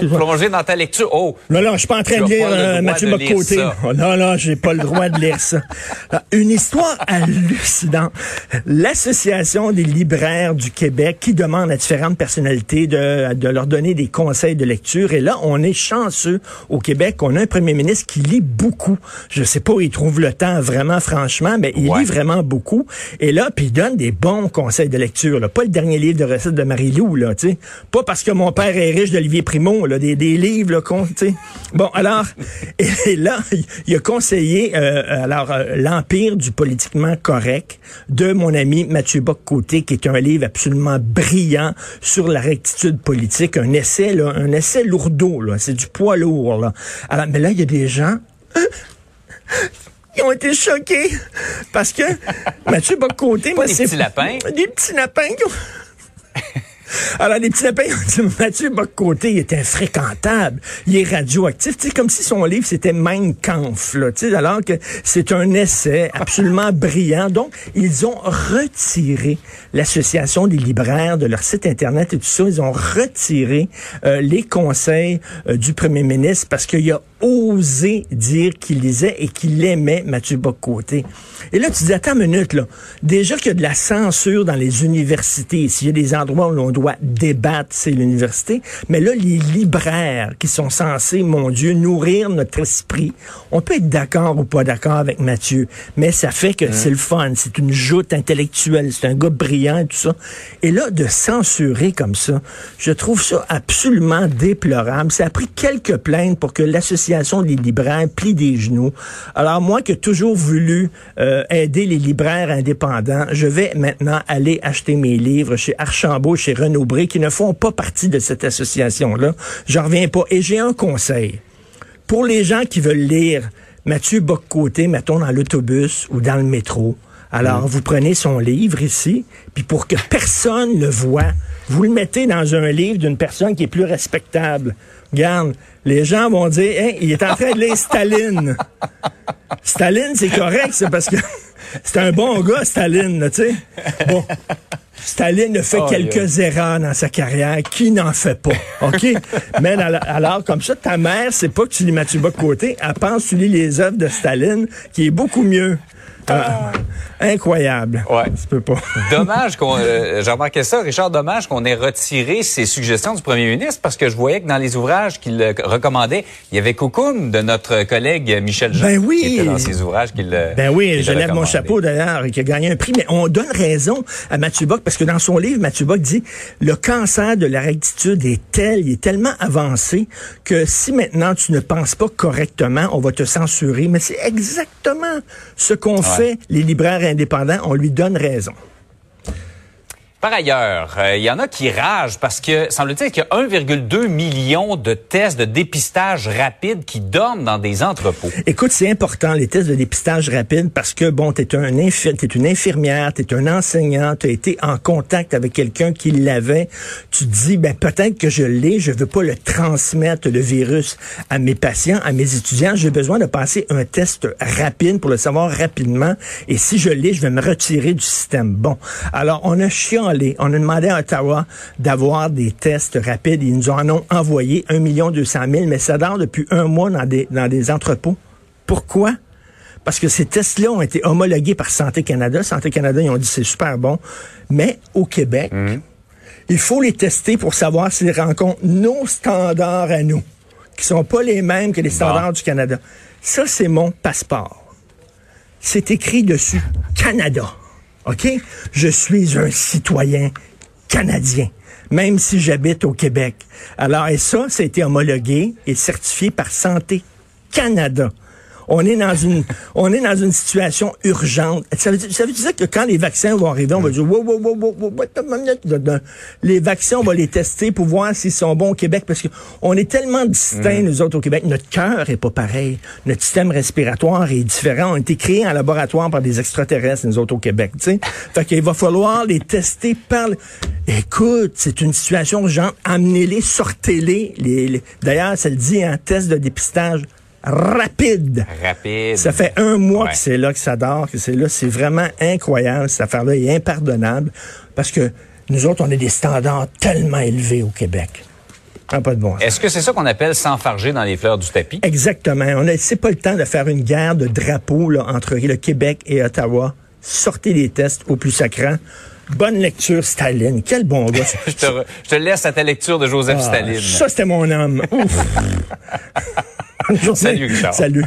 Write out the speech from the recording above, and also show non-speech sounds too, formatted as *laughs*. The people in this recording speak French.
Plonger dans ta lecture. Oh, Non, non, je suis pas en train de lire euh, Mathieu Bocoté. Oh, non, non, j'ai pas le droit de lire ça. Ah, Une histoire hallucinante. L'Association des libraires du Québec qui demande à différentes personnalités de, de leur donner des conseils de lecture. Et là, on est chanceux au Québec. On a un premier ministre qui lit beaucoup. Je sais pas où il trouve le temps vraiment, franchement, mais il Ouais. lit vraiment beaucoup. Et là, puis il donne des bons conseils de lecture. Là. Pas le dernier livre de recettes de Marie-Lou, là, tu sais. Pas parce que mon père est riche d'Olivier Primo, là, des, des livres, là, sais. Bon, alors, *laughs* et là, il a conseillé, euh, alors, euh, l'Empire du politiquement correct de mon ami Mathieu Bock-Côté, qui est un livre absolument brillant sur la rectitude politique, un essai, là, un essai lourdeau, là. C'est du poids lourd, là. Alors, mais là, il y a des gens *laughs* ils ont été choqués parce que Mathieu Bocoté, Pas des petits lapins. Des petits lapins. qui ont- *laughs* Alors, les petits lapins, ont *laughs* dit, Mathieu Bocoté, il est infréquentable. Il est radioactif. Tu sais, comme si son livre, c'était Mein Kampf, là. Tu sais, alors que c'est un essai absolument *laughs* brillant. Donc, ils ont retiré l'Association des libraires de leur site Internet et tout ça. Ils ont retiré euh, les conseils euh, du premier ministre parce qu'il a osé dire qu'il lisait et qu'il aimait Mathieu Bocoté. Et là, tu dis, attends une minute, là. Déjà qu'il y a de la censure dans les universités, s'il y a des endroits où l'on doit débattre, c'est l'université. Mais là, les libraires qui sont censés, mon Dieu, nourrir notre esprit, on peut être d'accord ou pas d'accord avec Mathieu, mais ça fait que c'est le fun, c'est une joute intellectuelle, c'est un gars brillant et tout ça. Et là, de censurer comme ça, je trouve ça absolument déplorable. Ça a pris quelques plaintes pour que l'association des libraires plie des genoux. Alors moi qui ai toujours voulu euh, aider les libraires indépendants, je vais maintenant aller acheter mes livres chez Archambault, chez Renaud Bré, qui ne font pas partie de cette association-là. J'en reviens pas. Et j'ai un conseil. Pour les gens qui veulent lire Mathieu Bock-Côté, mettons dans l'autobus ou dans le métro, alors, vous prenez son livre ici, puis pour que personne le voit, vous le mettez dans un livre d'une personne qui est plus respectable. Regarde, les gens vont dire, Hein, il est en train de lire Staline. Staline, c'est correct, c'est parce que *laughs* c'est un bon gars, Staline, là, tu sais. Bon. Staline a fait Oh, quelques erreurs dans sa carrière. Qui n'en fait pas? OK? Mais alors, alors, comme ça, ta mère, c'est pas que tu lis Mathieu Bock côté, elle pense que tu lis les œuvres de Staline, qui est beaucoup mieux. Ah, incroyable. Ouais. Tu peux pas. *laughs* dommage qu'on. euh, J'ai remarqué ça, Richard. Dommage qu'on ait retiré ces suggestions du premier ministre parce que je voyais que dans les ouvrages qu'il euh, recommandait, il y avait Cocoon de notre collègue Michel Jean. Ben oui. Qui était dans ses ouvrages qu'il. euh, Ben oui, je lève mon chapeau d'ailleurs, qui a gagné un prix. Mais on donne raison à Mathieu Bock, parce que dans son livre, Mathieu Bock dit le cancer de la rectitude est tel, il est tellement avancé que si maintenant tu ne penses pas correctement, on va te censurer. Mais c'est exactement ce qu'on fait, les libraires indépendants. On lui donne raison. Par ailleurs, euh, il y en a qui ragent parce que semble-t-il qu'il y a 1,2 million de tests de dépistage rapide qui dorment dans des entrepôts. Écoute, c'est important, les tests de dépistage rapide, parce que, bon, t'es un t'es une infirmière, t'es un enseignant, t'as été en contact avec quelqu'un qui l'avait. Tu te dis, ben, peut-être que je l'ai, je veux pas le transmettre, le virus, à mes patients, à mes étudiants. J'ai besoin de passer un test rapide pour le savoir rapidement. Et si je l'ai, je vais me retirer du système. Bon. Alors, on a On a demandé à Ottawa d'avoir des tests rapides. Ils nous en ont envoyé 1 200 000, mais ça dort depuis un mois dans des, dans des entrepôts. Pourquoi? Parce que ces tests-là ont été homologués par Santé Canada. Santé Canada, ils ont dit c'est super bon. Mais au Québec, il faut les tester pour savoir s'ils rencontrent nos standards à nous, qui sont pas les mêmes que les standards du Canada. Ça, c'est mon passeport. C'est écrit dessus Canada. OK? Je suis un citoyen canadien. même si j'habite au Québec. Alors, et ça, ça a été homologué et certifié par Santé Canada. On est dans une, *laughs* on est dans une situation urgente. Ça veut, ça veut dire que quand les vaccins vont arriver, on va dire, wow, wow, wow, wow, wow, les vaccins, on va les tester pour voir s'ils sont bons au Québec parce que on est tellement distincts, nous autres, au Québec. Notre cœur est pas pareil. Notre système respiratoire est différent. On a été créés en laboratoire par des extraterrestres, nous autres, au Québec, tu sais. Fait qu'il va falloir les tester par, le- écoute, c'est une situation urgente. Amenez-les, sortez-les. Les, les- D'ailleurs, ça le dit, un test de dépistage rapide. Rapide. Ça fait un mois Ouais. que c'est là que ça dort, que c'est là. C'est vraiment incroyable. Cette affaire-là est impardonnable parce que nous autres, on a des standards tellement élevés au Québec. Ah, pas de bon. Est-ce que c'est ça qu'on appelle s'enfarger dans les fleurs du tapis? Exactement. On a, c'est pas le temps de faire une guerre de drapeaux là, entre le Québec et Ottawa. Sortez les tests au plus sacrant. Bonne lecture, Staline. Quel bon gars. *laughs* Je te, re- je te laisse à ta lecture de Joseph Ah, Staline. Ça, c'était mon homme. Ouf. *laughs* Salut, Richard. Salut.